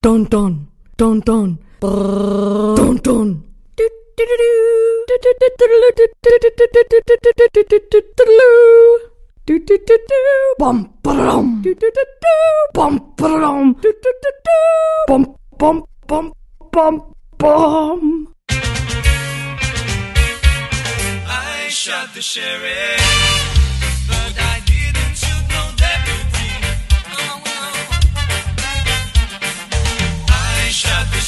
Don don don don don don. Bum bum bum bum bum bum bum bum bum. I shot the sheriff.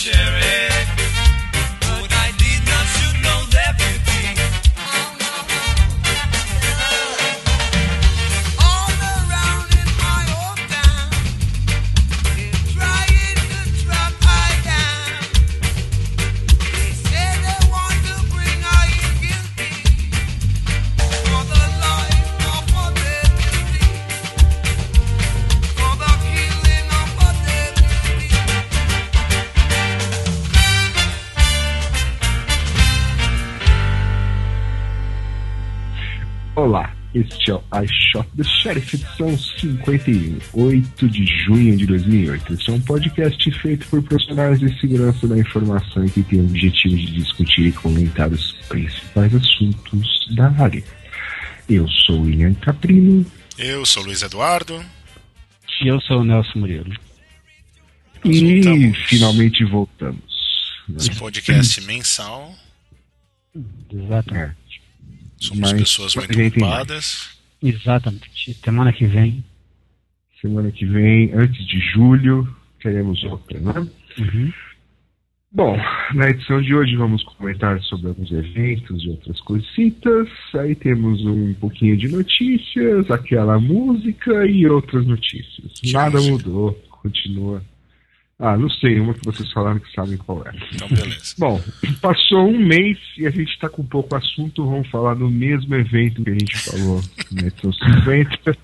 Shot the Olá, este é o I Shot the Sheriff, edição 51, 8 de junho de 2008. Este é um podcast feito por profissionais de segurança da informação e que tem o objetivo de discutir e comentar os principais assuntos da área. Eu sou o William Caprino Eu sou o Luiz Eduardo. E eu sou o Nelson Murilo. E voltamos. finalmente voltamos. né? Esse podcast mensal. Exatamente. Somos Mas pessoas muito ocupadas. Exatamente. Semana que vem. Semana que vem, antes de julho, teremos outra, né? Uhum. Bom, na edição de hoje vamos comentar sobre alguns eventos e outras coisitas. Aí temos um pouquinho de notícias, aquela música e outras notícias. Que Nada música? mudou, continua. Ah, não sei, uma que vocês falaram que sabem qual é. Então, beleza. Bom, passou um mês e a gente está com pouco assunto, vamos falar do mesmo evento que a gente falou na edição 50.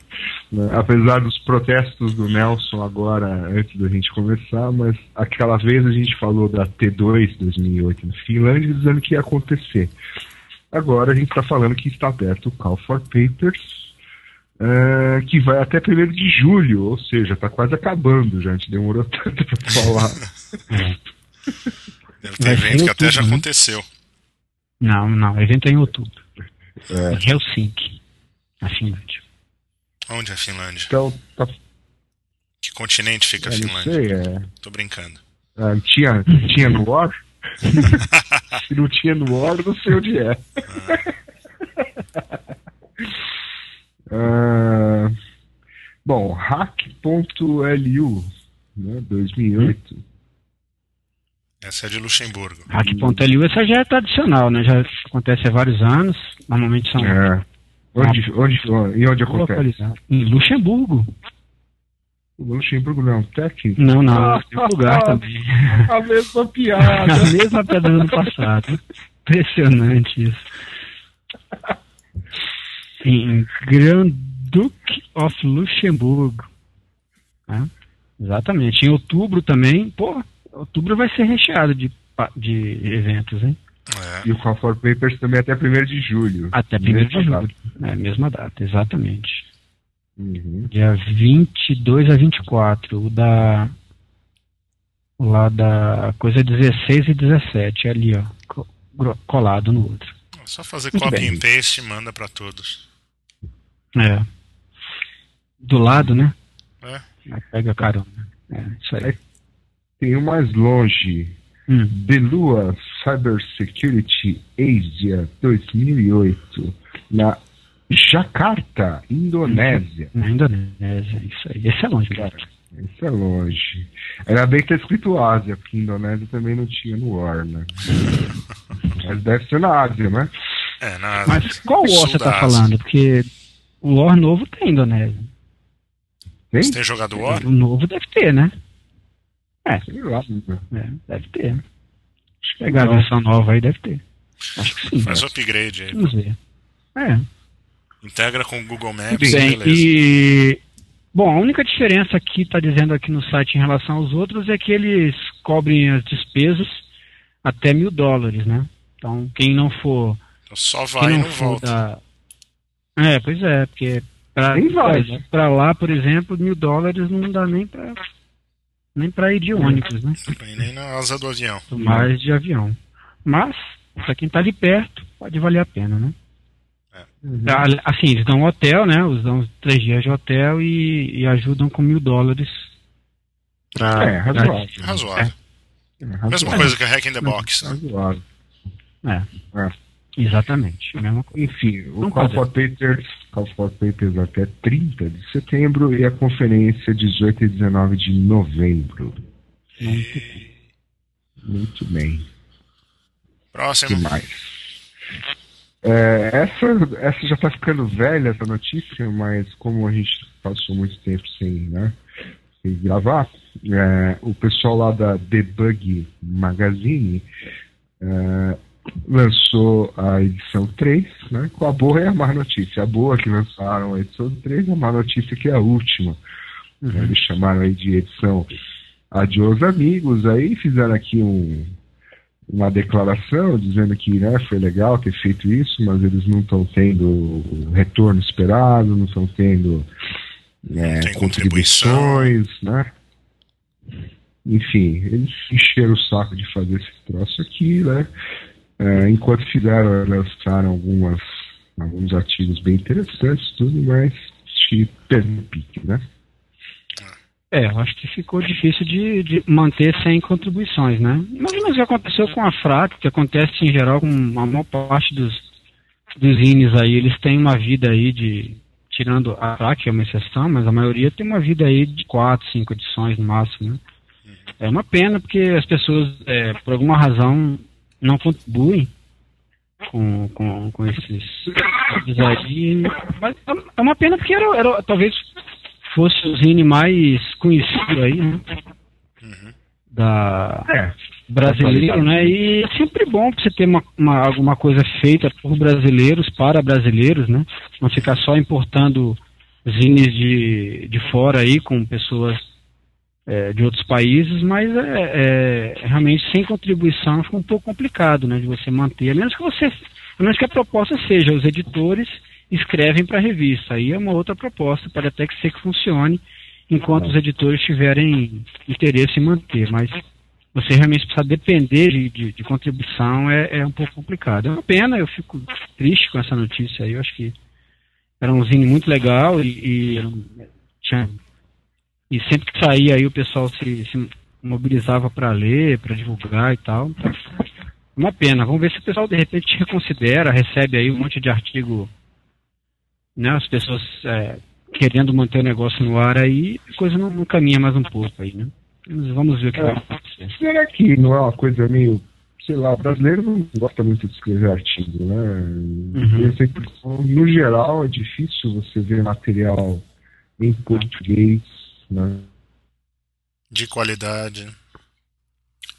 né? Apesar dos protestos do Nelson agora, antes da gente começar, mas aquela vez a gente falou da T2 2008 na Finlândia, dizendo que ia acontecer. Agora a gente está falando que está aberto o Call for Papers, eh, que vai até 1 de julho, ou seja, está quase acabando já, a gente demorou tanto para falar. Deve ter evento que até já outubro, né? aconteceu. Não, não. O evento é em outubro. É. Em Helsinki, na Finlândia. Onde é a Finlândia? Então, tá Que continente fica a É, não Finlândia? sei, é. Tô brincando. Ah, tinha, tinha no War? Se não tinha no War, não sei onde é. Ah, bom, hack.lu, né, 2008. Essa é de Luxemburgo. Hack.lu, essa já é tradicional, né? Já acontece há vários anos. Normalmente são É. Onde, onde, e onde acontece? Em Luxemburgo. Luxemburgo não, Tech? Não, não. Em outro lugar também. A mesma piada. A mesma pedra do ano passado. Impressionante isso. Em Grand Duke of Luxemburgo. né? Exatamente. Em outubro também. Pô, outubro vai ser recheado de, de eventos, hein? É. E o Call for Papers também até 1 de julho. Até 1 Mesma de data. julho. É, mesma data, exatamente. Uhum. Dia 22 a 24. O da. o Lá da coisa 16 e 17, ali, ó. Colado no outro. É Só fazer Muito copy bem. and paste e manda pra todos. É. Do lado, né? É. Aí Pega carona. É, isso aí. Tem um mais longe. Hum. Belua Cybersecurity Asia 2008 na Jakarta, Indonésia. Na Indonésia, isso aí. Esse é longe, cara. Isso é longe. Ainda bem que tá escrito Ásia, porque Indonésia também não tinha no War, né? Mas deve ser na Ásia, né? É, na Mas qual War sul você tá Ásia. falando? Porque o War novo tem Indonésia. Tem? Você tem jogado War? O novo deve ter, né? Sei lá. né? É, deve ter. Deixa eu pegar a versão nova aí, deve ter. Acho que sim. Faz o upgrade aí. Vamos ver. É. Integra com o Google Maps, Bem, beleza. e. Bom, a única diferença que está dizendo aqui no site em relação aos outros é que eles cobrem as despesas até mil dólares, né? Então, quem não for. Então só Quem vai e não não for volta. da. É, pois é, porque. Pra, Nem vai. pra- pra lá, por exemplo, mil dólares não dá nem pra. nem para ir de ônibus, né? Nem na asa do avião. mais de avião. Mas, para quem está ali perto, pode valer a pena, né? Ah, Assim, eles dão hotel, né? Eles dão três dias de hotel e, e ajudam com mil dólares. Pra, É, razoável. Razoável. É, Mesma razoável. coisa que a Hack in the Box. né? Razoável. É, É. exatamente. a Mesma coisa. Enfim, o Call for Papers, Call for Papers até 30 de setembro e a conferência 18 e 19 de novembro. Muito Muito bem. Próximo. Demais. É, essa, essa já está ficando velha, essa notícia, mas como a gente passou muito tempo sem, né, sem gravar, é, o pessoal lá da Debug Magazine é, lançou a edição 3, né, com a boa e a má notícia. A boa que lançaram a edição 3, a má notícia que é a última. né, eles chamaram aí de edição Adios Amigos, aí fizeram aqui um, uma declaração dizendo que né, foi legal ter feito isso, mas eles não estão tendo o retorno esperado, não estão tendo né, contribuições, né? Enfim, eles encheram o saco de fazer esse troço aqui, né? É, enquanto fizeram, lançaram algumas, alguns artigos bem interessantes, tudo, mas te perdeu o pique, né? É, eu acho que ficou difícil de, de manter sem contribuições, né? Imagina o que aconteceu com a FRAC, que acontece em geral com a maior parte dos, dos INES aí, eles têm uma vida aí de, tirando a FRAC, que é uma exceção, mas a maioria tem uma vida aí de quatro, cinco edições no máximo, né? É uma pena porque as pessoas, é, por alguma razão, não contribuem com, com, com esses aí. Mas é uma pena porque era, era talvez fosse o zine mais conhecido aí, né? Da É. brasileiro, né? E é sempre bom você ter uma, uma, alguma coisa feita por brasileiros, para brasileiros, né? Não ficar só importando zines de, de fora aí com pessoas é, de outros países, mas é, é, realmente sem contribuição fica um pouco complicado, né? De você manter, a menos que você, a menos que a proposta seja os editores escrevem para a revista. Aí é uma outra proposta, pode até que ser que funcione, enquanto os editores tiverem interesse em manter, mas você realmente precisa depender de, de, de contribuição é, é um pouco complicado. É uma pena, eu fico triste com essa notícia aí, eu acho que era um zine muito legal e, e, tinha- e sempre que saía aí o pessoal se, se mobilizava para ler, para divulgar e tal. Então, uma pena. Vamos ver se o pessoal de repente reconsidera, recebe aí um monte de artigo, né? As pessoas é, querendo manter o negócio no ar aí, a coisa não, não caminha mais um pouco aí, né? Mas Vamos ver o que É. vai acontecer. Será que não é uma coisa meio, sei lá, brasileiro não gosta muito de escrever artigo, né? Uhum. Que, no geral, é difícil você ver material em português, né? De qualidade.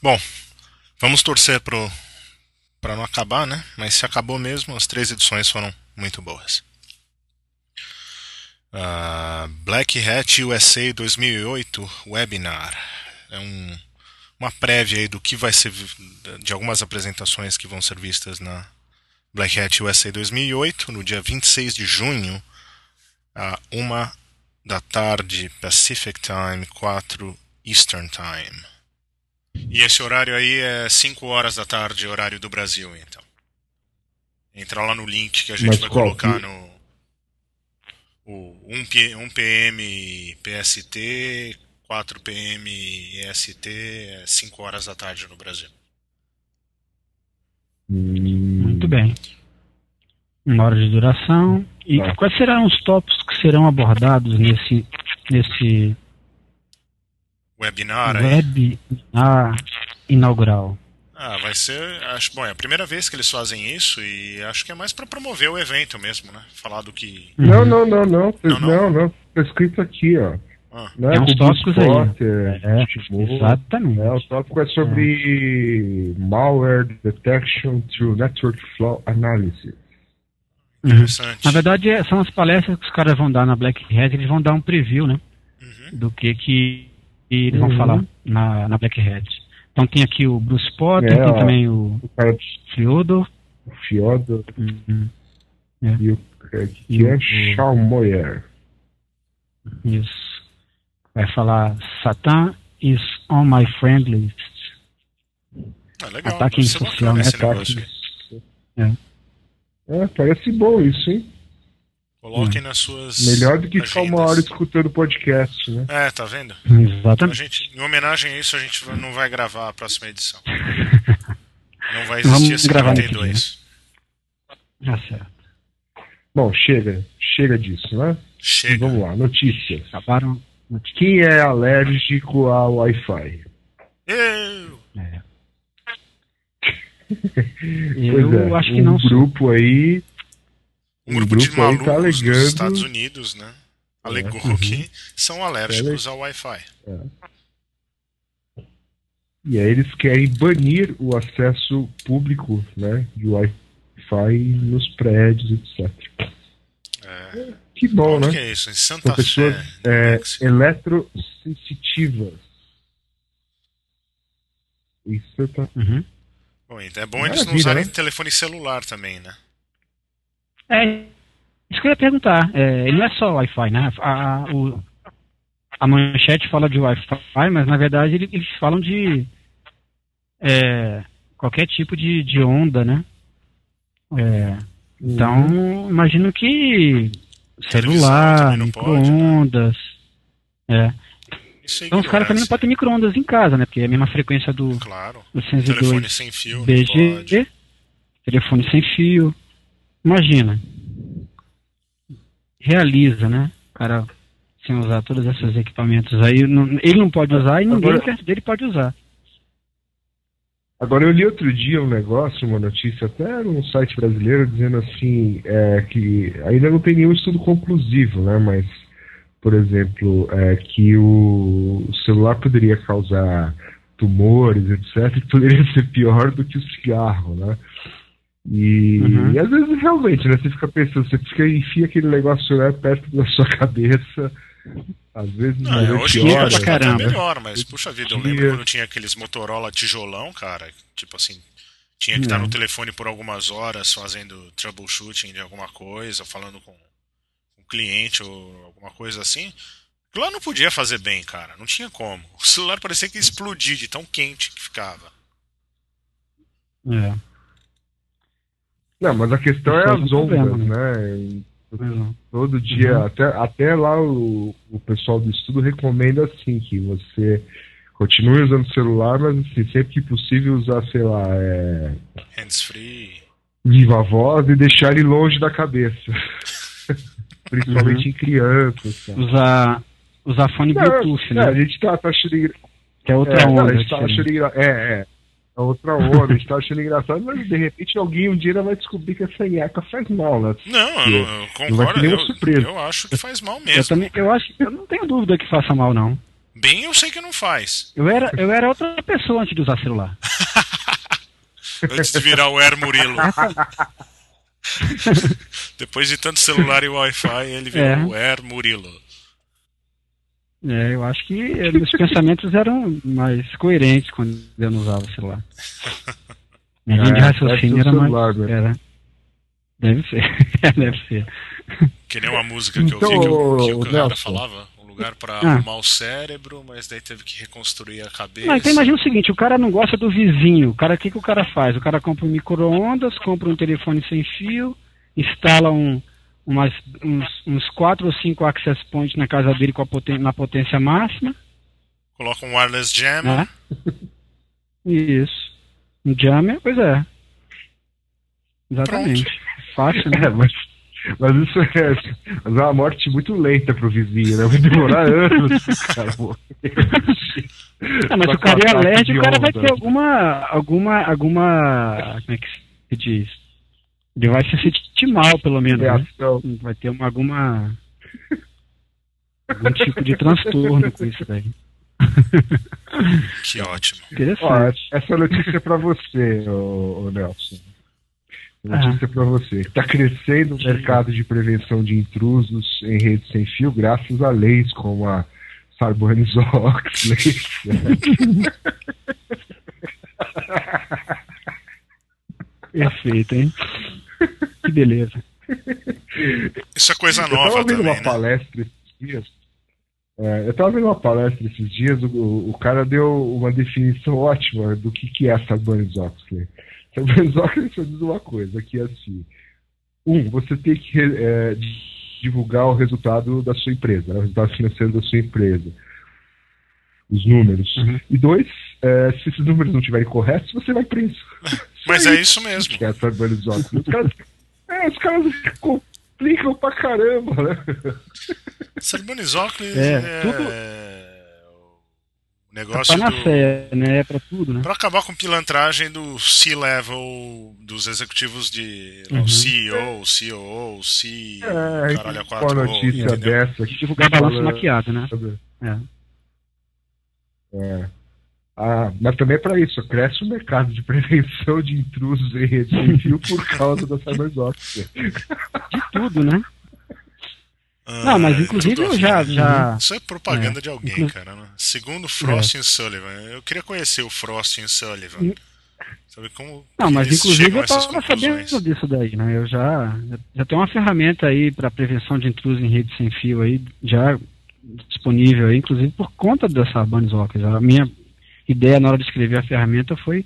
Bom, vamos torcer pro para não acabar, né? Mas se acabou mesmo, as três edições foram muito boas. Ah, Black Hat USA 2008 Webinar. É um, uma prévia aí do que vai ser de algumas apresentações que vão ser vistas na Black Hat USA 2008, no dia 26 de junho, a uma da tarde Pacific Time, 4 Eastern Time. E esse horário aí é 5 horas da tarde, horário do Brasil, então. Entra lá no link que a gente Mas vai colocar que- no o 1, P, 1 PM PST, 4 PM EST, é 5 horas da tarde no Brasil. Hum, Muito bem. Uma hora de duração. E Tá. quais serão os tópicos que serão abordados nesse, nesse Webinar webinar inaugural? Ah, vai ser. Acho, bom, é a primeira vez que eles fazem isso e acho que é mais para promover o evento mesmo, né? Falar do que. Não, não, não, não. Não, Não, não. não. Tá escrito aqui, ó. Ah, Né? Tem uns tópicos aí. É, Timor. exatamente. É, o tópico é sobre malware detection through network flow analysis. Interessante. Na verdade, é- são as palestras que os caras vão dar na Black Hat, eles vão dar um preview, né? Uhum. Do que, que eles vão Uhum. falar na, na Black Hat. Então tem aqui o Bruce Potter, É, tem ó. também o O cara Fyodor. do Fyodor Uhum. e o E o- Kian Schaumoyer. Isso. Vai falar Satã is on my friend list. Ah, legal. Ataque social, né? Ataque. negócio aí. É, parece bom isso, hein? Coloquem nas suas. Melhor do que ficar uma agendas. hora escutando podcast, né? É, tá vendo? Então, a Exatamente. gente, em homenagem a isso, a gente não vai gravar a próxima edição. Não vai Vamos existir no 52. Tá certo. Bom, chega. Chega disso, né? Chega. Vamos lá, notícias. Acabaram. Quem é alérgico ao Wi-Fi? Eu! É. Pois Eu é, acho que um não sou. grupo aí. Um grupo, de grupo aí tá malucos alegando- dos Estados Unidos, né? Alegou Uhum. que são alérgicos ao Wi-Fi. E aí eles querem banir o acesso público, né? De Wi-Fi nos prédios, etc. É. Que bom, Onde né? que é isso? Em Santa São pessoas Fé. é, eletrosensitivas. Isso tá. Uhum. Bom, então é bom eles não Maravilha, usarem né? telefone celular também, né? É, isso que eu ia perguntar. É, ele não é só Wi-Fi, né? A, o- a manchete fala de Wi-Fi, mas na verdade ele- eles falam de é, qualquer tipo de, de onda, né? É, então, imagino que celular, né? micro-ondas. É. Isso é Então os caras também não podem ter micro-ondas em casa, né? Porque é a mesma frequência do, Claro. do Telefone 102 sem fio, BG, pode. telefone sem fio. Imagina. Realiza, né? O cara sem usar todos esses equipamentos aí. não- ele não pode usar e ninguém Agora- perto dele pode usar. Agora eu li outro dia um negócio, uma notícia até num site brasileiro dizendo assim é, que ainda não tem nenhum estudo conclusivo, né? Mas, por exemplo, é, que o celular poderia causar tumores, etc., que poderia ser pior do que o cigarro, né? E, Uhum. e às vezes realmente, né? Você fica pensando, você fica, enfia aquele negócio né, perto da sua cabeça, às vezes Não, é, hoje em dia acho que até é caramba. melhor, mas puxa vida, eu lembro quando tinha aqueles Motorola tijolão, cara, tipo assim, tinha que estar É. no telefone por algumas horas fazendo troubleshooting de alguma coisa, falando com cliente ou alguma coisa assim. Lá não podia fazer bem, cara, não tinha como. O celular parecia que ia explodir de tão quente que ficava. É. Não, mas a questão é é as ondas, né? Pois não. Todo dia, Uhum. até, até lá o, o pessoal do estudo recomenda assim, que você continue usando o celular, mas assim, sempre que possível usar, sei lá, é, Hands free. viva voz e deixar ele longe da cabeça. Principalmente Uhum. em crianças. tá? Usar, usar fone Não, Bluetooth, é, né? a gente tá, tá achando engra... Que é outra é, não, onda. a gente tá achando engra... É, é. É outra onda, a gente tá achando engraçado, mas de repente alguém um dia vai descobrir que essa nhaca faz mal, né? Não, eu, não- eu Não vai concordo. ter nenhuma Eu, surpresa. eu acho que faz mal Eu mesmo. também, eu acho, eu não tenho dúvida que faça mal, não. Bem, eu sei que não faz. Eu era, eu era outra pessoa antes de usar celular. Antes de virar o Air Murilo. Depois de tanto celular e Wi-Fi, ele virou É. o Air Murilo. É, eu acho que eh, meus pensamentos eram mais coerentes quando eu não usava o celular. Minha linha de É, raciocínio era o mais. celular, né? Era. Deve ser. Deve ser. Que nem uma música que eu Então, vi que o, que o cara Nelson. falava. Lugar pra Ah. arrumar o cérebro, mas daí teve que reconstruir a cabeça. Não, então imagina o seguinte, o cara não gosta do vizinho. O cara, o que, que o cara faz? O cara compra um micro-ondas, compra um telefone sem fio, instala um, umas, uns, uns quatro ou cinco access points na casa dele com a poten na potência máxima. Coloca um wireless jam. Né? Isso. Um jammer, pois é. Exatamente. Fácil, né? É, mas, mas isso é, mas é uma morte muito lenta pro vizinho, né? Vai demorar anos cara morrer. Ah, mas o cara é alérgico, o cara vai ter alguma. alguma. alguma. Como é que se diz? Ele vai se sentir mal, pelo menos. Né? Vai ter uma, alguma. algum tipo de transtorno com isso daí. Que ótimo. Ó, Interessante. essa notícia é pra você, ô, ô Nelson. Notícia Ah. pra você. Está crescendo o mercado de prevenção de intrusos em redes sem fio graças a leis como a Sarbanes-Oxley. Perfeito, hein? Que beleza. Isso é coisa Eu tava nova ouvindo também, uma né? palestra esses dias. É, eu estava vendo uma palestra esses dias, o, o, o cara deu uma definição ótima do que, que é Sarbanes-Oxley. Sarbanes-Oxley só diz uma coisa, que é assim, um, você tem que é, divulgar o resultado da sua empresa, né, o resultado financeiro da sua empresa, os números. Uhum. E dois, é, se esses números não estiverem corretos, você vai preso. Mas é isso mesmo. Que é. Os caras, é, os caras complicam pra caramba, né? Sarbanes-Oxley É, é, tudo- negócio Tá do... fé, né? É pra tudo, né? Pra acabar com pilantragem do C-level, dos executivos de Uhum. o CEO, COO, C. É, caralho, a quatro, uma notícia entendeu? dessa aqui. Divulgar balanço maquiado, né? É. É. Ah, mas também é para isso, cresce o mercado de prevenção de intrusos em rede fio por causa da Cybersoft. De tudo, né? Ah, Não, mas é inclusive eu já, assim. já. Isso é propaganda É, de alguém, inclu- cara. Né? Segundo Frost e Sullivan, eu queria conhecer o Frost e Sullivan. Hum. Sabe como Não, mas eles inclusive eu essas tava conclusões? sabendo disso daí, né? Eu já, já tenho uma ferramenta aí para prevenção de intrusos em rede sem fio aí, já disponível aí, inclusive por conta dessa Sarbanes-Oxley. A minha ideia na hora de escrever a ferramenta foi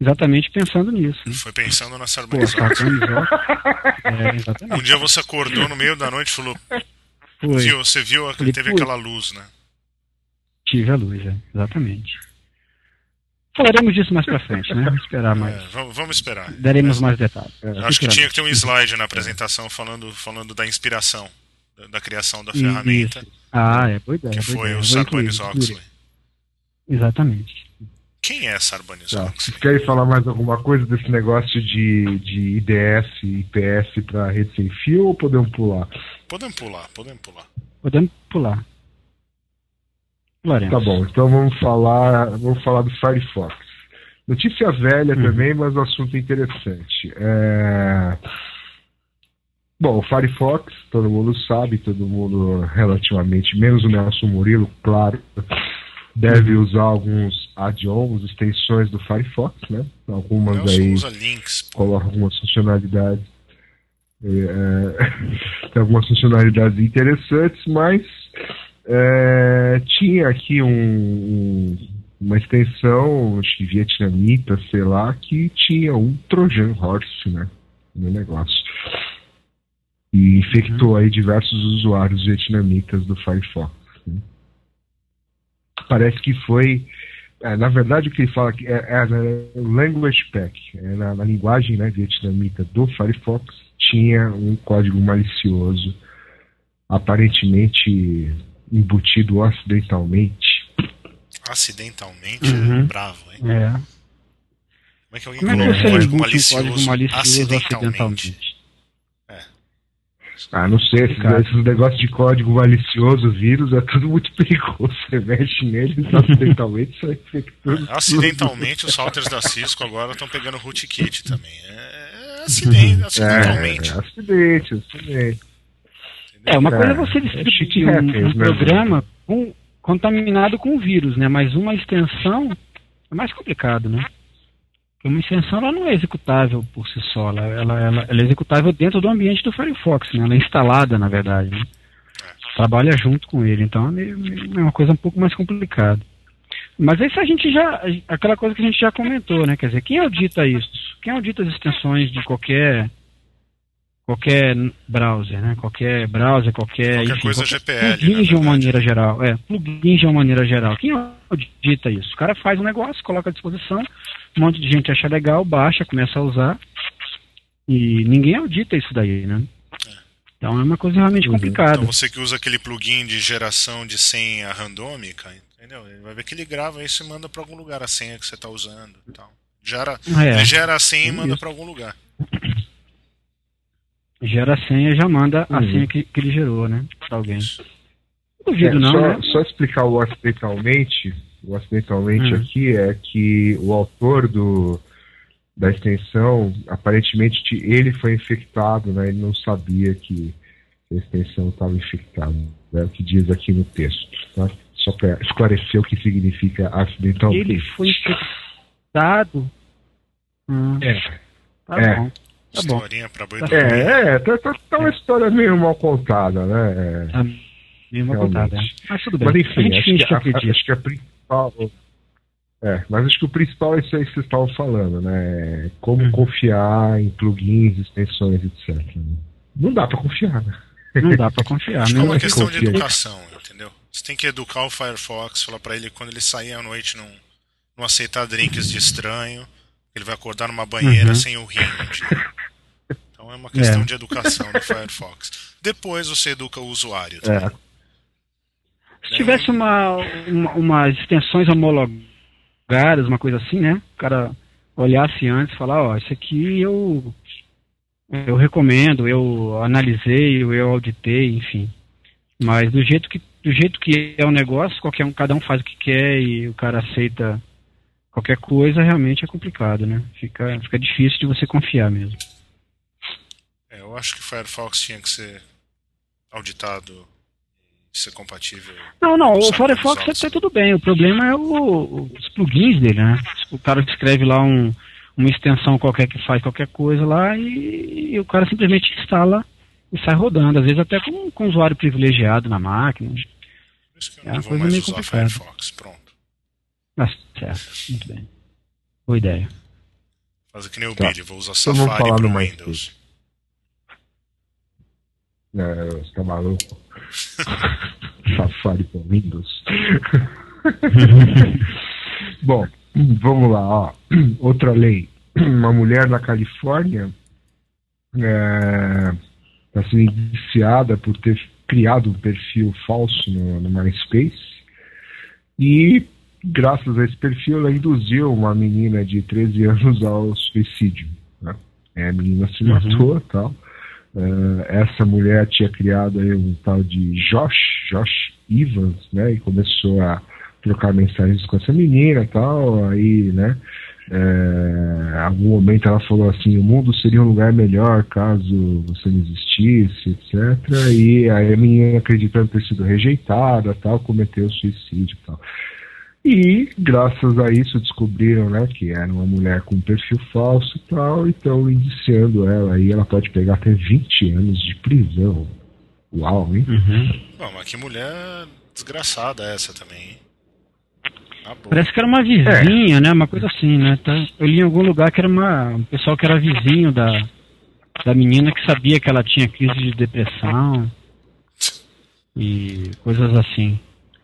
exatamente pensando nisso. Foi pensando na Pô, Sarbanes-Oxley. Sarbanes-Oxley. É. Um dia você acordou no meio da noite e falou: Foi. viu, você viu, Falei, teve aquela luz, né? Tive a luz, é, exatamente. Falaremos disso mais pra frente, né? Vamos esperar mais. É, vamos, vamos esperar. Daremos mais detalhes. É, acho que tinha que ter um slide na apresentação falando, falando da inspiração, da, da criação da Isso. ferramenta, Ah, é boa ideia. que foi ideia. o incluir, Sarbanes-Oxley. Exatamente. Quem é Tá. Sarbanes-Oxley? Vocês querem falar mais alguma coisa desse negócio de, de IDS e IPS para rede sem fio ou podemos pular? Podemos pular, podemos pular. Podemos pular. Pularemos. Tá bom, então vamos falar, vamos falar do Firefox. Notícia velha Uhum. também, mas o assunto é interessante. É... Bom, o Firefox, todo mundo sabe, todo mundo relativamente, menos o Nelson Murilo, claro, deve Uhum. usar alguns add-ons, extensões do Firefox, né? Algumas Nelson aí usa links. pô. coloca algumas funcionalidades. é, tem algumas funcionalidades interessantes, mas é, tinha aqui um, um- uma extensão acho que vietnamita, sei lá, que tinha um Trojan Horse né, no negócio. E infectou aí diversos usuários vietnamitas do Firefox. Parece que foi é, na verdade, o que ele fala é, é na Language Pack, é na, na linguagem né, vietnamita do Firefox, tinha um código malicioso, aparentemente embutido acidentalmente. Acidentalmente, Uhum. é bravo, hein? É. Como é que alguém Como é coloca você um código embute um malicioso, código malicioso acidentalmente? acidentalmente? Ah, não sei, esses, Cara. esses negócios de código malicioso, vírus, é tudo muito perigoso. Você mexe neles acidentalmente, sai infectando. Acidentalmente, os routers da Cisco agora estão pegando rootkit também. É, é acidente, acidentalmente. É, é, acidente, acidente. É, uma É, coisa é você é distribuir um, happens, um né? programa com- contaminado com vírus, né? Mas uma extensão é mais complicado, né? Porque uma extensão ela não é executável por si só, ela, ela, ela- ela é executável dentro do ambiente do Firefox, né? Ela é instalada, na verdade, né? Trabalha junto com ele, então é, é uma coisa um pouco mais complicada. Mas isso a gente já, aquela coisa que a gente já comentou, né? Quer dizer, quem audita isso? Quem audita as extensões de qualquer qualquer browser, né? Qualquer browser, qualquer, Qualquer enfim, coisa qualquer GPL, plugin de uma maneira geral, é, plugin de uma maneira geral. Quem audita isso? O cara faz um negócio, coloca à disposição, um monte de gente acha legal, baixa, começa a usar e ninguém audita isso daí, né? Então é uma coisa realmente Uhum. complicada. Então você que usa aquele plugin de geração de senha randômica, entendeu? Ele vai ver que ele grava isso e manda para algum lugar a senha que você está usando e tal. Gera, É. Ele gera a senha e manda para algum lugar. Gera a senha e já manda a Uhum. senha que, que ele gerou, né? Pra alguém. É, Duvido não, só, né? só explicar o acidentalmente, o acidentalmente Hum. aqui é que o autor do, da extensão, aparentemente te- ele foi infectado, né? Ele não sabia que a extensão estava infectada. É o que diz aqui no texto, tá? Só para esclarecer o que significa acidentalmente. Ele foi infectado. Hum, É, tá é. bom. Tá bom. Historinha para boi Tá dormir. é, é tá, tá- tá uma história meio mal contada, né? Tá Meio uma coitada, Realmente. é. Mas tudo bem. Mas a enfim, gente acho que, a, acho que a principal. É, mas acho que o principal é isso aí que vocês estavam falando, né? Como Uhum. confiar em plugins, extensões, etc. né? Não dá pra confiar, né? Não dá pra confiar. Acho que é Mesmo uma que questão de educação, entendeu? Você tem que educar o Firefox, falar pra ele quando ele sair à noite não, não aceitar drinks de estranho, ele vai acordar numa banheira Uhum. sem o rim. Então é uma questão É. de educação do Firefox. Depois você educa o usuário. É, também. Se tivesse uma, uma, extensões homologadas, uma coisa assim, né? O cara olhasse antes e falar, ó, isso aqui eu eu recomendo, eu analisei, eu auditei, enfim. Mas do jeito que do jeito que é o negócio, qualquer um, cada um faz o que quer e o cara aceita qualquer coisa, realmente é complicado, né? Fica, fica difícil de você confiar mesmo. É, eu acho que o Firefox tinha que ser auditado ser compatível. Não, não, o Firefox até tudo bem. O problema é o- os plugins dele, né? O cara escreve lá um- uma extensão qualquer que faz qualquer coisa lá e, e o cara simplesmente instala e sai rodando. Às vezes até com, com usuário privilegiado na máquina. Por isso que eu É não uma vou coisa mais meio usar complicada. Firefox. Pronto. Mas certo, muito bem. Boa ideia. Fazer que nem o Tá. Billy, vou usar Então Safari no Windows. É, você tá maluco? Safari com Windows. Bom, vamos lá, ó. Outra lei. Uma mulher na Califórnia está sendo indiciada por ter criado um perfil falso no, no MySpace e graças a esse perfil ela induziu uma menina de 13 anos ao suicídio. né? É, A menina se Uhum. matou e tal. Eh, essa mulher tinha criado aí um tal de Josh, Josh Evans, né? E começou a trocar mensagens com essa menina e tal. Aí, né? em algum momento ela falou assim: o mundo seria um lugar melhor caso você não existisse, etc. E aí a menina, acreditando ter sido rejeitada, tal, cometeu suicídio tal. E graças a isso descobriram né, que era uma mulher com perfil falso e tal, e estão indiciando ela aí, ela pode pegar até 20 anos de prisão. Uau, hein? Uhum. Bom, mas que mulher desgraçada essa também, hein? Boa. Parece que era uma vizinha, né? Uma coisa assim, né? Tá? Eu li em algum lugar que era uma, um pessoal que era vizinho da, da menina que sabia que ela tinha crise de depressão e coisas assim.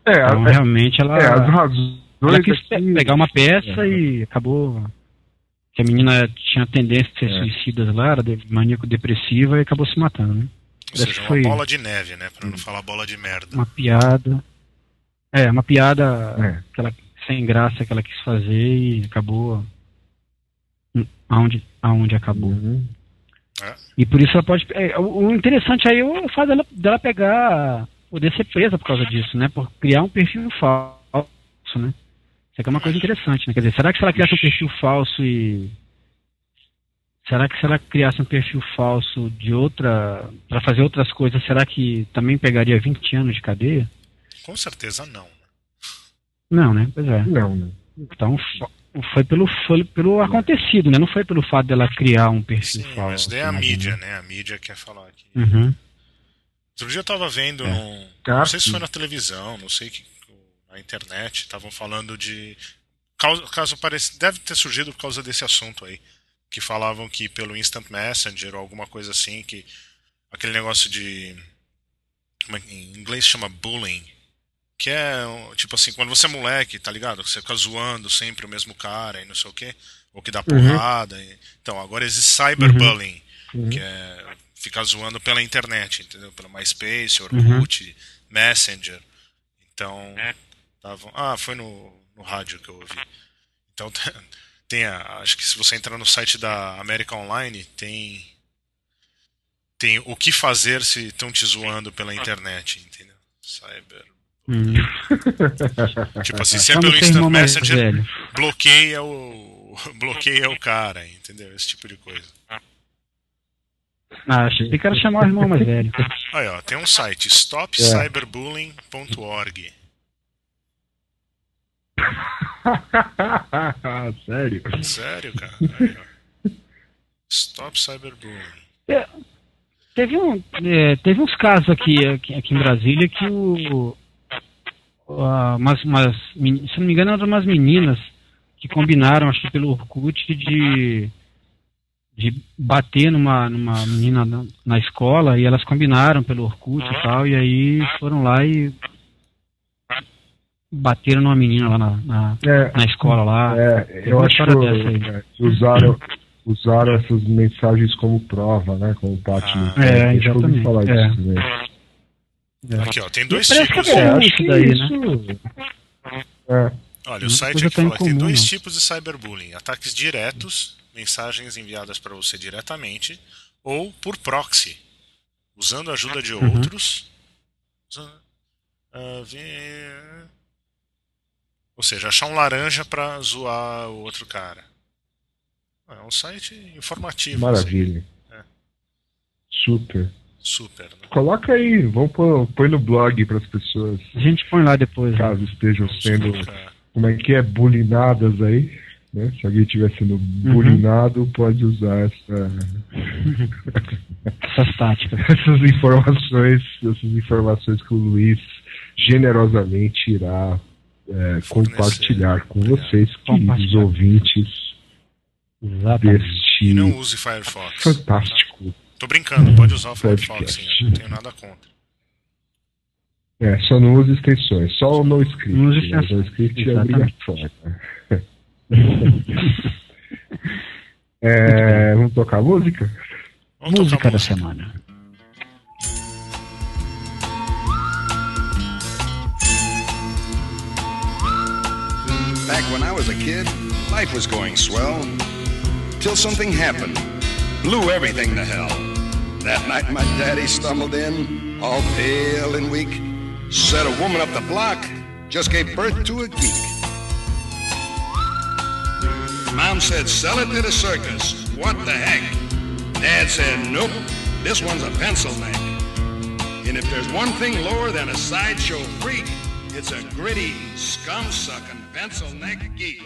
É, Então, é, realmente ela, é, as razões ela quis aqui- pegar uma peça e acabou que a menina tinha tendência a ser É. suicidas lá, era de- maníaco-depressiva e acabou se matando, né? Ou seja, uma foi bola de neve, né? Pra não falar bola de merda. uma piada. É, uma piada É. que ela, sem graça que ela quis fazer e acabou aonde, aonde acabou. Uhum. E por isso ela pode. é, o o interessante aí é o fato dela, dela pegar. Poder ser presa por causa disso, né? Por criar um perfil falso, né? Isso aqui é uma coisa interessante, né? Quer dizer, será que se ela criasse um perfil falso e. Será que se ela criasse um perfil falso de outra. para fazer outras coisas, será que também pegaria 20 anos de cadeia? Com certeza não. Não, né? Pois é. Não, né? Então fo- foi pelo, foi pelo acontecido, né? Não foi pelo fato dela criar um perfil Sim, falso. mas daí é a mídia, né? A mídia quer falar aqui. Uhum. Outro dia eu tava vendo É. num. Ah, Não sei se foi na televisão, não sei que. Na internet, estavam falando de. Caso, caso pareça. Deve ter surgido por causa desse assunto aí. Que falavam que pelo Instant Messenger ou alguma coisa assim, que. Aquele negócio de. Como é, em inglês chama bullying. Que é tipo assim, quando você é moleque, tá ligado? Você fica zoando sempre o mesmo cara e não sei o quê. Ou que dá porrada. e- Então, agora existe cyberbullying. Uhum. Que é ficar zoando pela internet, entendeu? Pelo MySpace, Orkut, Messenger. Então, tavam, ah, foi no, no rádio que eu ouvi. Então, tem a, acho que se você entrar no site da América Online, tem tem o que fazer se estão te zoando pela internet, entendeu? Cyber. Uhum. Tipo assim, se é pelo Instant Messenger, velho. bloqueia o bloqueia o cara, entendeu? Esse tipo de coisa. Ah, achei que chamar o irmão mais velho. Aí, ó, tem um site, stopcyberbullying.org. Sério? Sério, cara? Aí, ó. Stop cyberbullying. É. Teve, um, é, teve uns casos aqui, aqui, aqui em Brasília que o. umas, umas, meni- se não me engano, eram umas meninas que combinaram, acho que pelo Orkut, de, de bater numa, numa menina na, na escola e elas combinaram pelo Orkut e tal, e aí foram lá e bateram numa menina lá na, na, É, na escola lá. é, eu acho é, que usaram, usaram essas mensagens como prova, né? Como parte Ah. do- É, ouvi exatamente, falar é. disso, né? Aqui, ó, tem dois Parece que tipos. é É, acho isso que daí, né? É, Olha, o site aqui tá fala que tem dois não. tipos de cyberbullying: ataques diretos, mensagens enviadas para você diretamente, ou por proxy, usando a ajuda de Uhum. outros. ah, Ou seja, achar um laranja para zoar o outro cara. É um site informativo. assim. maravilha. É. Super. Super, né? Coloca aí, vamos pôr, põe no blog para as pessoas, A gente põe lá depois. né? caso estejam Vamos sendo, colocar. como é que é, bulinadas aí. Né? Se alguém estiver sendo Uhum. bulinado, pode usar essa, Essas táticas. essas informações, essas informações que o Luiz generosamente irá é, compartilhar com Obrigado. vocês, queridos ouvintes Exatamente. deste E não use Firefox. fantástico. Tô brincando, pode usar o Firefox, sim, eu não tenho nada contra. É, só não use extensões, só o NoScript. Não use né? O extensões. NoScript é obrigatório. É, vamos tocar música? Vamos Música tocar da música. semana. Back when I was a kid, life was going swell. Till something happened. Blew everything to hell. That night my daddy stumbled in, all pale and weak. Said a woman up the block just gave birth to a geek. Mom said, sell it to the circus. What the heck? Dad said, nope, this one's a pencil neck. And if there's one thing lower than a sideshow freak, it's a gritty, scum-sucking pencil neck geek.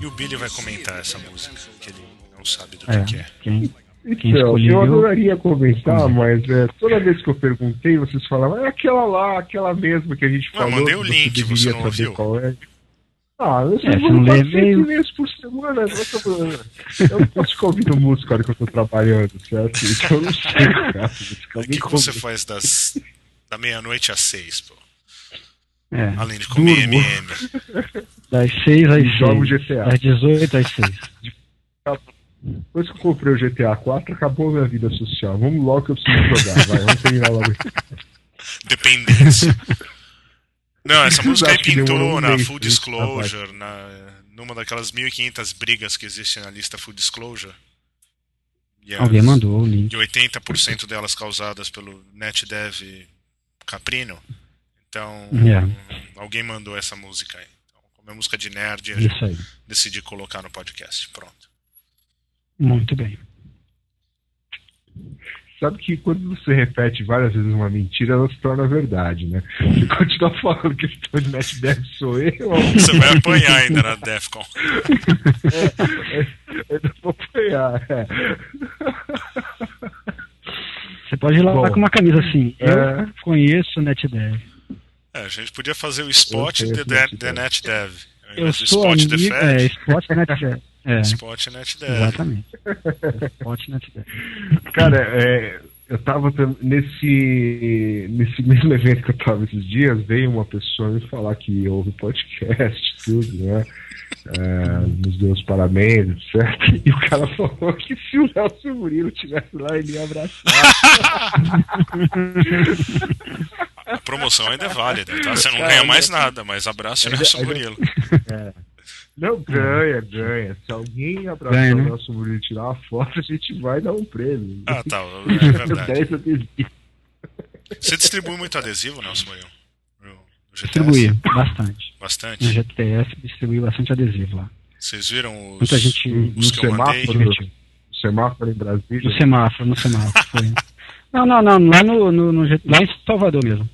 E o Billy vai comentar essa música, que ele não sabe do É, que, que é. quem, Quem Então, escolheu- eu adoraria comentar, mas é, toda vez que eu perguntei, vocês falavam, é aquela lá, aquela mesma que a gente falou. mandei o link, você você não ouviu? qual é. Ah, eu É, vou não e-mail. e-mails por semana. Eu, não posso ficar ouvindo música na hora que eu tô trabalhando, certo? Então eu não sei, cara. O que, que você faz das, da meia-noite às seis, pô? É, Além de comer Durmo. MM. das 6 às E jogo 6. GTA. Das 18 às 6. Depois que eu comprei o GTA 4, acabou a minha vida social. Vamos logo que eu preciso jogar. Vai, vamos terminar logo. Dependência. Não, essa música aí pintou um na Full Disclosure, na, numa daquelas 1500 brigas que existem na lista Full Disclosure. As- Alguém mandou o link. E 80% delas causadas pelo NetDev Caprino. Então, É. alguém mandou essa música aí. Então, como é música de nerd, eu decidi colocar no podcast. Pronto. Muito bem. Sabe que quando você repete várias vezes uma mentira, ela se torna verdade, né? Você continua falando que esse Tony Net Dev sou eu, Você vai apanhar ainda na Defcon. eu não vou apanhar. É. Você pode ir lá Bom, com uma camisa assim. é. Eu conheço o NetDev. É, a gente podia fazer o Spot de eu The NetDev. Eu sou Spot amigo. É, Spot NetDev. É, Spot NetDev. exatamente. Spot NetDev. Cara, é, eu tava tam- nesse, nesse mesmo evento que eu tava esses dias, veio uma pessoa me falar que ouve podcast, tudo, né? É, nos deu os parabéns, etc. E o cara falou que se o Nelson Murilo estivesse lá, ele ia abraçar. A promoção ainda é válida, tá? Você não Cara, ganha mais ainda- nada, mas abraço o Nelson ainda- Murilo. Não, ganha, ganha. Se alguém abraçar Ganha, o né? Nelson Murilo e tirar uma foto, a gente vai dar um prêmio. Ah, tá. É verdade. 10 adesivos. Você distribui muito adesivo, Nelson Murilo? No- no GTS? Distribuí bastante. Bastante. No GTS distribuí bastante adesivo lá. Vocês viram os, Muita gente No semáforo, no semáforo em Brasília. No semáforo, no semáforo. Foi. Não, não, não, lá no, no, no lá em Salvador mesmo.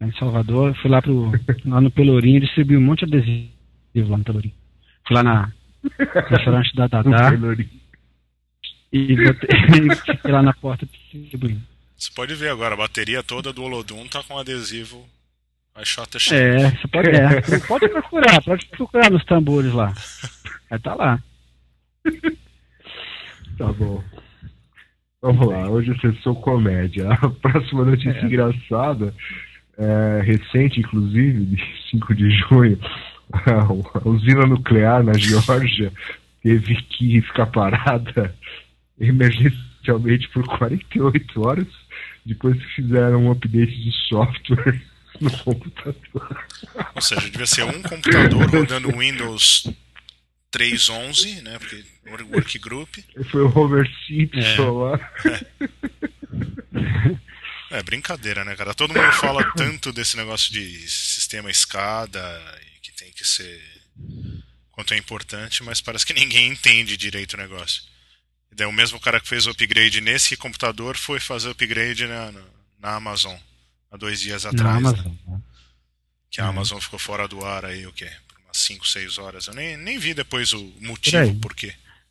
Lá em Salvador, fui lá pro lá no Pelourinho e distribuí um monte de adesivo lá no Pelourinho. Fui lá na no restaurante da Dadá. E botei, fiquei lá na porta distribuindo. Você pode ver agora, a bateria toda do Olodum tá com adesivo I shot the shot. É, você pode, é, você pode procurar, pode procurar nos tambores lá. Vai tá lá. Tá bom. Vamos lá, hoje é sessão comédia. A próxima notícia É. engraçada, é, recente inclusive, de 5 de junho, a usina nuclear na Geórgia teve que ficar parada emergencialmente por 48 horas depois que fizeram um update de software no computador. Ou seja, devia ser um computador rodando Windows 3.11, né? Porque Workgroup. Foi o Homer Simpson É. lá. É brincadeira, né, cara? Todo mundo fala tanto desse negócio de sistema escada e tem que ser quanto é importante, mas parece que ninguém entende direito o negócio. E daí o mesmo cara que fez o upgrade nesse computador foi fazer o upgrade na, na, na Amazon há dois dias Na atrás. né? Amazon. né? Que a Uhum. Amazon ficou fora do ar aí, o quê? Por umas 5, 6 horas. Eu nem, nem vi depois o Por motivo aí. por quê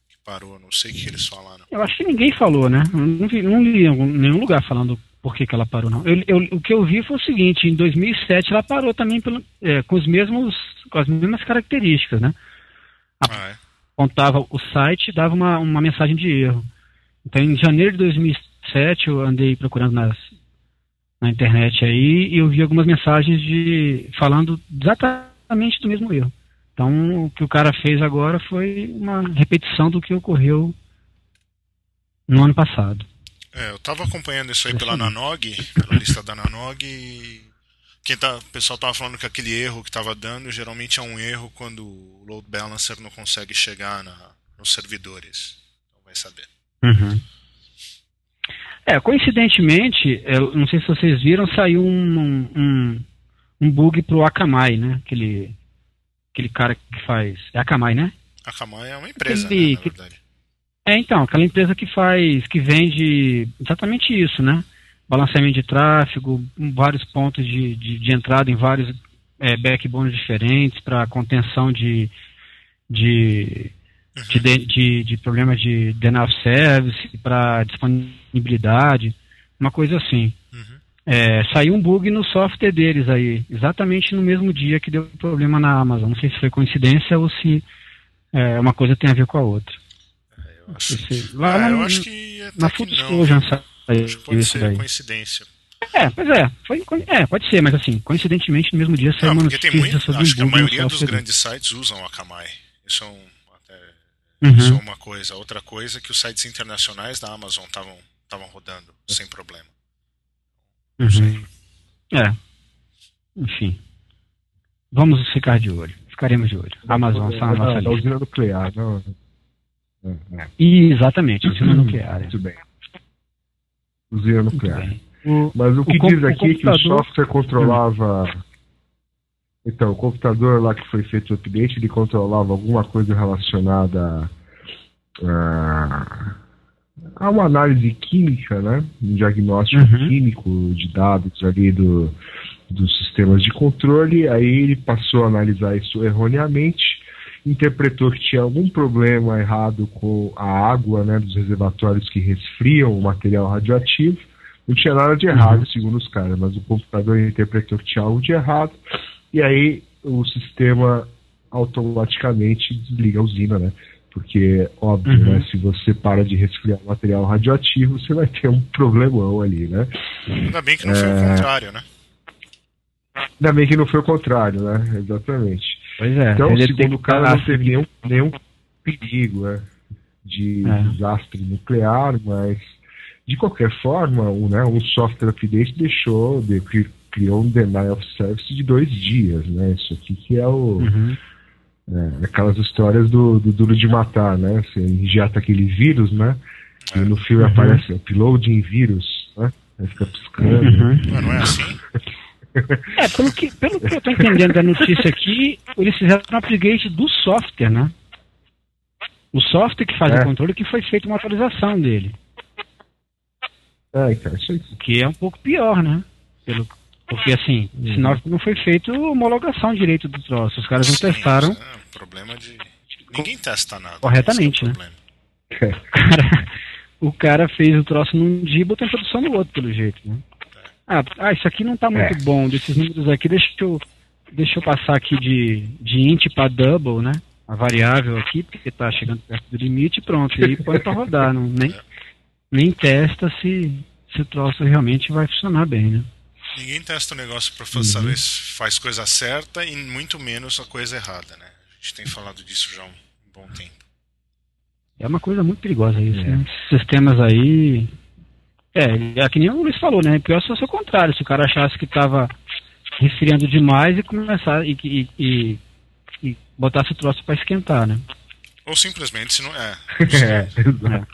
que parou. Não sei o que eles falaram. Eu acho que ninguém falou, né? Eu não, vi, não li em nenhum lugar falando por que, que ela parou, não. Eu- eu- o que eu vi foi o seguinte, em 2007 ela parou também pelo- é, com, os mesmos, com as mesmas características, né? Ah, é? Contava o site e dava uma, uma mensagem de erro. Então, em janeiro de 2007, eu andei procurando nas, na internet aí e eu vi algumas mensagens de falando exatamente do mesmo erro. Então, o que o cara fez agora foi uma repetição do que ocorreu no ano passado. É, eu tava acompanhando isso aí pela. Nanog, pela lista da Nanog, e quem tá, o pessoal tava falando que aquele erro que tava dando geralmente é um erro quando o load balancer não consegue chegar na, nos servidores. Então vai saber. Uhum. É, coincidentemente, eu não sei se vocês viram, saiu um, um, um bug pro Akamai, né? Aquele, aquele cara que faz. É Akamai, né? A Kamai é uma empresa, Aquele- né, na que- verdade. É, então, aquela empresa que faz, que vende exatamente isso, né? Balanceamento de tráfego, vários pontos de, de, de entrada em vários é, backbones diferentes para contenção de, de, de, de, de, de problemas de denial of service, para disponibilidade, uma coisa assim. Uhum. É, saiu um bug no software deles aí, exatamente no mesmo dia que deu problema na Amazon. Não sei se foi coincidência ou se é, uma coisa tem a ver com a outra. Eu acho, Esse- lá Ah, eu acho que até Na que não. Acho que pode isso ser daí. coincidência. É, pois é, foi, é, pode ser, mas assim, coincidentemente no mesmo dia saiu Não, uma porque tem notícia muito. sobre Acho que a maioria dos grandes sites usam a Akamai. Isso é, um, até, Uhum. isso é uma coisa. Outra coisa é que os sites internacionais da Amazon estavam estavam rodando sem problema. Uhum. É. Enfim. Vamos ficar de olho. Ficaremos de olho. Amazon está na da, nossa da lista. usina nuclear, não. É, é. Exatamente, usina nuclear. é. Muito bem. Usina nuclear. bem. O- Mas o que O diz aqui é que o software controlava. Então, o computador lá que foi feito o update, ele controlava alguma coisa relacionada a, a uma análise química, né? Um diagnóstico Uhum. químico de dados ali do, dos sistemas de controle. Aí ele passou a analisar isso erroneamente, interpretou que tinha algum problema errado com a água, né? Dos reservatórios que resfriam o material radioativo. Não tinha nada de errado, segundo os caras, mas o computador interpretou que tinha algo de errado, e aí o sistema automaticamente desliga a usina, né? Porque, óbvio, Uhum. né? Se você para de resfriar o material radioativo, você vai ter um problemão ali, né? Ainda bem que não foi o É. contrário, né? Ainda bem que não foi o contrário, né? Exatamente. Pois é. Então, ele segundo o cara, não teve nenhum, nenhum perigo né, de É. desastre nuclear, mas de qualquer forma, um, né, um software update deixou, de, cri- criou um denial of service de dois dias, né? Isso aqui que é o Uhum. é, aquelas histórias do, do duro de matar, né? Você injeta aquele vírus, né? E no filme Uhum. aparece uploading vírus, né? Aí fica piscando. Uhum. Mas não é assim? É, pelo que, pelo que eu tô entendendo da notícia aqui, eles fizeram um upgrade do software, né? O software que faz É. o controle que foi feita uma atualização dele. É, então, isso aí. O que é um pouco pior, né? Pelo, porque assim, sinal que não foi feito homologação direito do troço. Os caras não Sim, testaram. É um problema de. Ninguém testa nada. Corretamente, é o né? problema. Cara, o cara fez o troço num dia e botou em produção no outro, pelo jeito, né? Ah, ah, isso aqui não tá muito É. bom, desses números aqui, deixa eu, deixa eu passar aqui de, de int para double, né? A variável aqui, porque tá chegando perto do limite e pronto, e aí põe pra rodar, não, nem, nem testa se, se o troço realmente vai funcionar bem, né? Ninguém testa o negócio pra Uhum. saber se faz coisa certa e muito menos a coisa errada, né? A gente tem falado disso já há um bom tempo. É uma coisa muito perigosa isso, É. né? Esses sistemas aí. É, é que nem o Luiz falou, né? Pior se fosse o contrário, se o cara achasse que estava resfriando demais e começar e, e, e, e botasse o troço para esquentar, né? Ou simplesmente se não é. É, exato.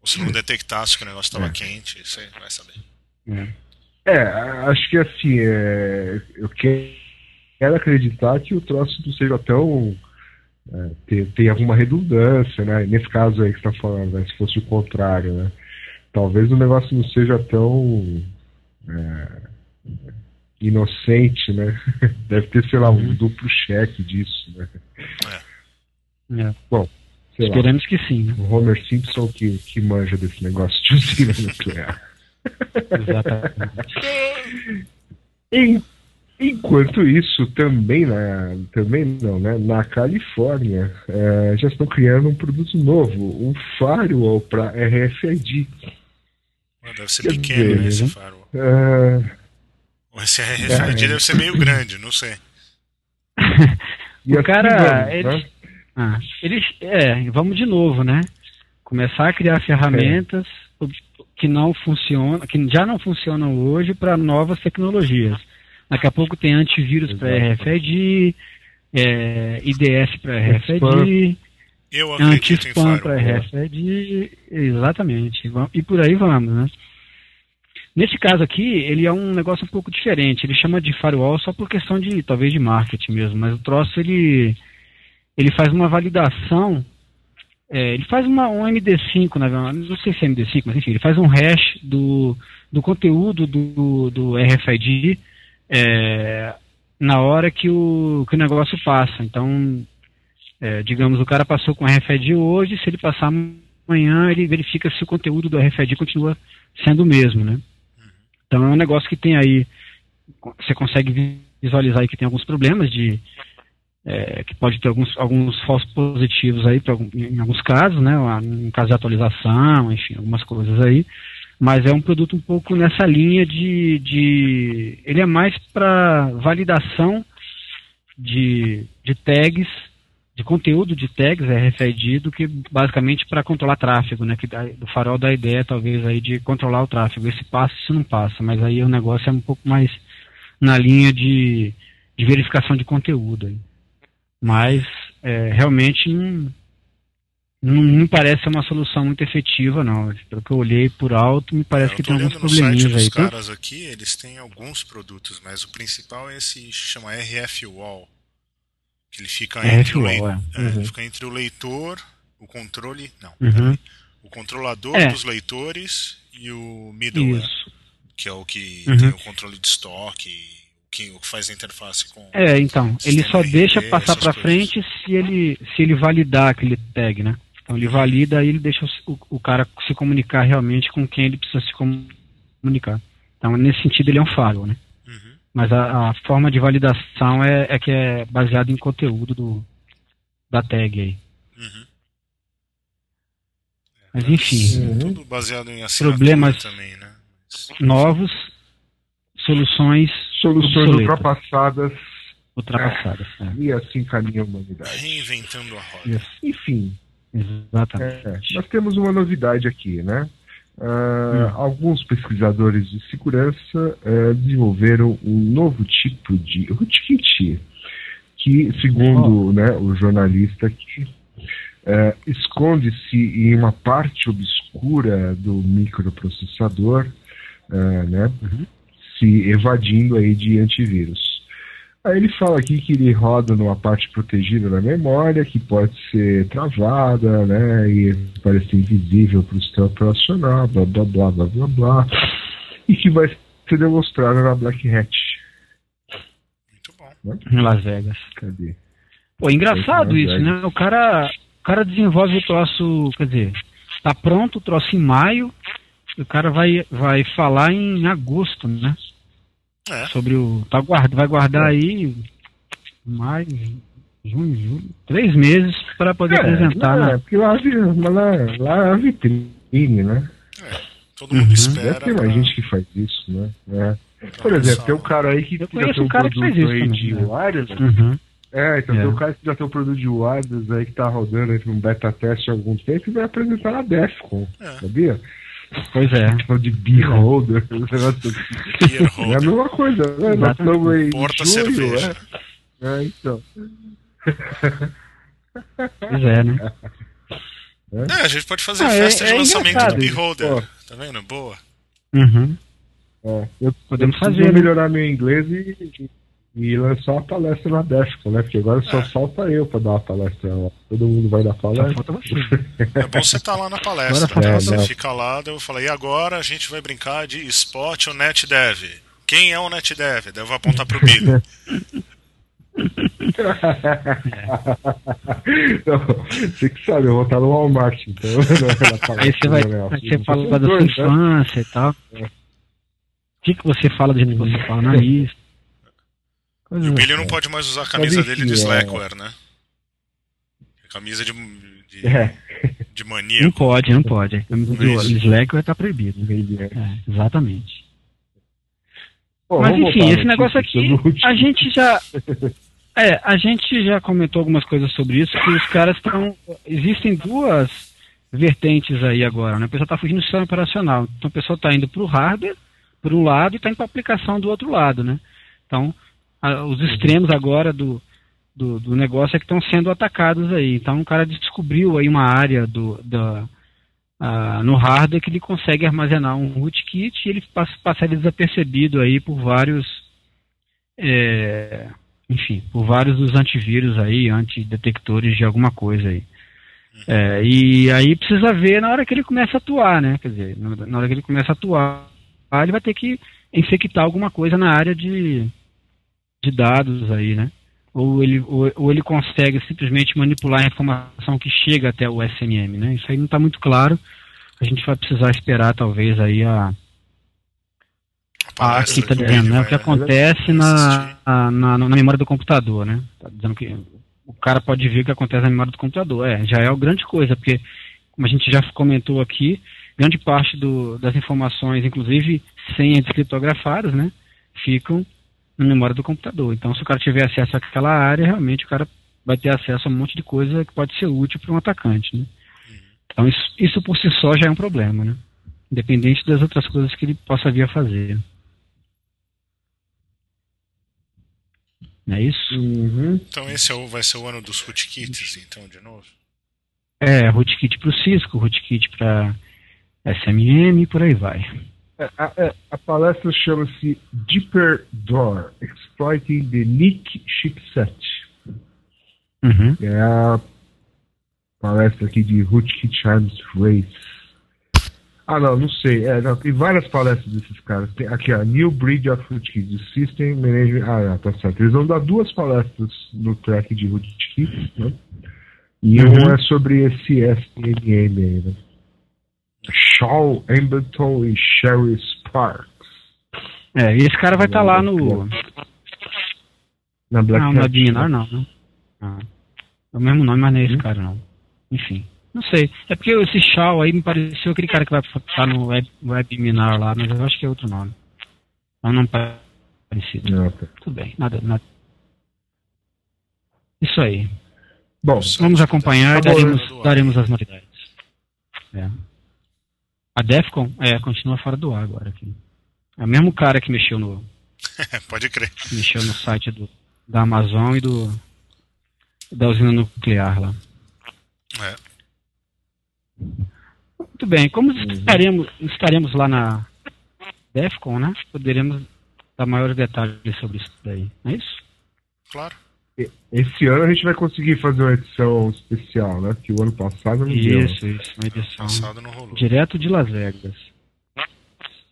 Ou se não detectasse que o negócio estava É. quente, você vai saber. É, acho que assim, é, eu que- quero acreditar que o troço não seja tão. É, tem, tem alguma redundância, né? Nesse caso aí que você está falando, né? se fosse o contrário, né? Talvez o negócio não seja tão é, inocente, né? Deve ter, sei lá, um duplo cheque disso, né? É. Sei lá, Esperamos que sim, né? o Homer Simpson que, que manja desse negócio de usina nuclear. Exatamente. Em- enquanto isso, também na, também não, né, na Califórnia, eh, já estão criando um produto novo, um firewall para RFID. Deve ser Quer pequeno, dizer, né, esse né? firewall. Eh, Ou esse RFID deve ser meio grande, não sei. e O cara, vamos, eles- né? Ah, eles, é, vamos de novo, né? Começar a criar ferramentas que não funcionam, que já não funcionam hoje para novas tecnologias. Daqui a pouco tem antivírus para. RFID, é, IDS para. RFID, Eu acredito anti-spam para firewall. RFID, exatamente. E por aí vamos, né? Nesse caso aqui, ele é um negócio um pouco diferente. Ele chama de firewall só por questão de, talvez, de marketing mesmo. Mas o troço, ele, ele faz uma validação. é, ele faz uma, um MD5, na verdade, não sei se é MD5, mas enfim, ele faz um hash do, do conteúdo do, do RFID é, na hora que o, que o negócio passa. Então, é, digamos, o cara passou com RFID hoje, se ele passar amanhã, ele verifica se o conteúdo do RFID continua sendo o mesmo, né? Então é um negócio que tem aí, você consegue vi- visualizar aí que tem alguns problemas de é, que pode ter alguns, alguns falsos positivos aí pra, em alguns casos, né? Em caso de atualização, enfim, algumas coisas aí. Mas é um produto um pouco nessa linha de, de ele é mais para validação de, de tags, de conteúdo de tags RFID do que basicamente para controlar tráfego, né? Que do farol da ideia talvez aí de controlar o tráfego. Esse passa, isso não passa, mas aí o negócio é um pouco mais na linha de, de verificação de conteúdo. Aí. Mas é, realmente não, não me parece ser uma solução muito efetiva, não. Pelo que eu olhei por alto, me parece Eu que tem alguns olhando no site probleminhas aí. Tanto- caras aqui, eles têm alguns produtos, mas o principal é esse que chama RF Wall. Ele fica RF entre o leitor. é. ele Uhum. fica entre o leitor, o controle. Não. Uhum. O controlador É. dos leitores e o middleware, Isso. que é o que Uhum. tem o controle de estoque, o que, o que faz a interface com. É, então, ele só RT, deixa passar para frente se ele se ele validar aquele tag, né? Então ele valida e ele deixa o, o- o cara se comunicar realmente com quem ele precisa se comunicar. Então nesse sentido ele é um firewall, né? Mas a, a forma de validação é, é que é baseado em conteúdo do da tag aí. Uhum. Mas enfim, Uhum. Tudo baseado em Problemas- também, né? Novos soluções Soluções obsoletas, ultrapassadas ultrapassadas. é. e assim caminha a humanidade. Reinventando a roda. Enfim, exatamente. É, nós temos uma novidade aqui, né? Ah, Alguns pesquisadores de segurança ah, desenvolveram um novo tipo de rootkit que, segundo né, o jornalista aqui, ah, esconde-se em uma parte obscura do microprocessador, ah, né, se evadindo aí de antivírus. Aí ele fala aqui que ele roda numa parte protegida da memória, que pode ser travada, né, e parecer invisível para o sistema operacional, blá blá blá blá blá blá, e que vai ser demonstrada na Black Hat. Muito bom. Em Las Vegas. Cadê? Pô, engraçado isso, né? O cara, o cara desenvolve o troço, quer dizer, tá pronto o troço em maio, e o cara vai, vai falar em agosto, né? É. Sobre o. Tá guarda, vai guardar aí mais junho, julho, três meses para poder apresentar. não, né? é, porque lá, lá, lá é a vitrine, né? Todo mundo Uhum. espera. Deve ter mais pra- gente que faz isso, né? É. Por exemplo, tem um cara aí que Eu já tem um um cara que produto faz isso aí de né? wireless. Uhum. É, então É. tem um cara que já tem um produto de wireless aí que tá rodando entre um beta teste há algum tempo e vai apresentar na Defcon, É. sabia? Pois é. Tipo de beholder, um negócio assim. É a mesma coisa, né? Nós estamos em Porta julho, cerveja. É, é então. Pois é, né? É, a gente pode fazer Ah, é- festa de é lançamento engraçado do Beholder. pô. Tá vendo? Boa. Uhum. É, eu Podemos eu fazer, né? melhorar meu inglês e, e lançar uma palestra na Defcon, né? Porque agora só É. falta eu pra dar uma palestra lá. Todo mundo vai dar palestra. falta você. É bom você estar lá na palestra. Agora né? Você É, fica lá, daí eu falo, e agora a gente vai brincar de Spot ou NetDev. Quem é o NetDev? Daí eu vou apontar pro Billy. Não, você que sabe, eu vou estar no Walmart, então. na Aí você vai, palestra, né? aí você fala da sua né? infância e tal. O que, que você fala do jeito que você fala na lista? E Coisas o Billy não pode mais usar a camisa dele de é. Slackware, né? Camisa de, de, É, de Não maníaco. pode, não pode. A camisa Não de é isso. Slack vai estar proibido. é. É, exatamente. Bom, Mas enfim, esse negócio aqui, a gente já. É, a gente já comentou algumas coisas sobre isso, que os caras estão. Existem duas vertentes aí agora, né? A pessoa está fugindo do sistema operacional. Então a pessoa está indo para o hardware, por um lado, e está indo para a aplicação do outro lado, né? Então, a- os extremos agora do, do, do negócio é que estão sendo atacados aí. Então o cara descobriu aí uma área do, da, no hardware que ele consegue armazenar um rootkit e ele passa, passa ele desapercebido aí por vários é, enfim, por vários dos antivírus aí, antidetectores de alguma coisa aí. É, e aí precisa ver na hora que ele começa a atuar, né? Quer dizer, na hora que ele começa a atuar, ele vai ter que infectar alguma coisa na área de, de dados aí, né? Ou ele, ou, ou ele consegue simplesmente manipular a informação que chega até o SMM, né? Isso aí não está muito claro. A gente vai precisar esperar talvez aí a, ah, aqui tá dizendo, né? O que acontece na, na, na- memória do computador, né? Tá dizendo que o cara pode ver o que acontece na memória do computador. É, já é uma grande coisa, porque, como a gente já comentou aqui, grande parte do- das informações, inclusive senhas criptografadas, né? Ficam na memória do computador. Então, se o cara tiver acesso àquela área, realmente o cara vai ter acesso a um monte de coisa que pode ser útil para um atacante, né? Então, isso, isso por si só já é um problema, né? Independente das outras coisas que ele possa vir a fazer. Não é isso? Uhum. Então esse é o, vai ser o ano dos rootkits, então, de novo. É, rootkit para o Cisco, rootkit para SMM e por aí vai. É, A, a- a palestra chama-se Deeper Door, Exploiting the NIC Chipset. Uhum. É a palestra aqui de Rootkit Times Race. Ah, não, não sei. É, não, tem várias palestras desses caras. Tem aqui, a New Bridge of Rootkit, System Management. Ah, não, tá certo. Eles vão dar duas palestras no track de Rootkit, né? E Uhum. uma é sobre esse SNM aí, né? Shaw Amberton e Sherry Sparks. É, e esse cara vai estar lá no. Na Black Não, no Hat, webinar né? não, né? Ah. É o mesmo nome, mas não é esse cara não. Enfim. Não sei. É porque esse Shaw aí me pareceu aquele cara que vai estar no web, webinar lá, mas eu acho que é outro nome. É um nome parecido. Não, tá. Tudo bem, nada, nada. Isso aí. Bom, Vamos acompanhar e Tá daremos, né? daremos as novidades. É. A Defcon é, continua fora do ar agora aqui. É o mesmo cara que mexeu no, Pode crer. mexeu no site do, da Amazon e do da usina nuclear lá. É. Muito bem, como estaremos, estaremos lá na Defcon, né? Poderemos dar maiores detalhes sobre isso daí. Não é isso? Claro. Esse ano a gente vai conseguir fazer uma edição especial, né? Que o ano passado não deu. Isso, isso. Uma edição Passado não rolou. direto de Las Vegas.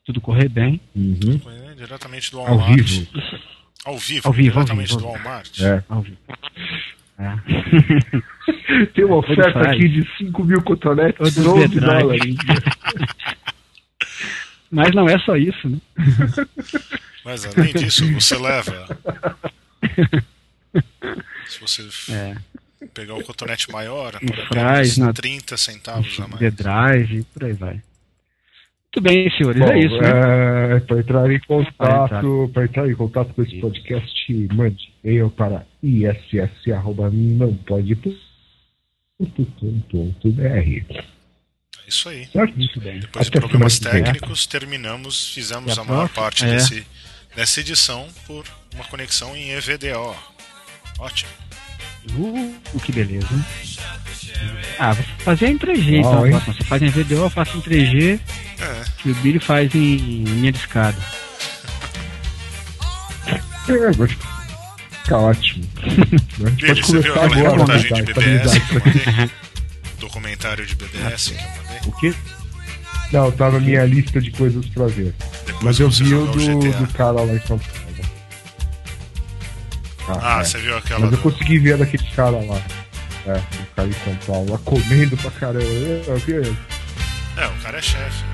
Tudo correr bem. Uhum. É, diretamente do Ao Walmart. vivo. Ao vivo. Ao vivo, ao diretamente vivo, do ao vivo. Walmart. É. Ao vivo. É. Tem uma oferta faz. aqui de 5 mil cotonetes Todos por 11 verdade. dólares. Mas não é só isso, né? Mas além disso, você leva. Se você É. pegar o cotonete maior, apenas na- 30 centavos a mais. The Drive, por aí vai. Muito bem, senhores, Bom, é isso, né? é, para entrar em contato, para entrar em contato com esse podcast, mande e-mail para iss@nãopode.com.br. É isso aí. Certo? Muito bem. Depois de Até problemas que vem. técnicos, terminamos, fizemos a a maior parte É. desse, dessa edição por uma conexão em EVDO. Ótimo. Uh, que beleza. Ah, vou fazer em 3G então. Bom, a hein? próxima. Você faz em VDO, eu faço em 3G É, e o Billy faz em linha de escada. É, ficar ótimo. A gente Billy, pode você viu começar agora, reportagem né, de cara, BBS essa que eu mandei? Documentário de BBS que eu mandei? O quê? Não, tá na minha lista de coisas pra ver. Depois Mas eu vi o do, do cara lá em São Paulo. Ah, é. você viu aquela Mas eu consegui ver daquele cara lá. É, do cara em São Paulo, lá comendo pra caramba. É, o quê? É, o cara é chefe. né?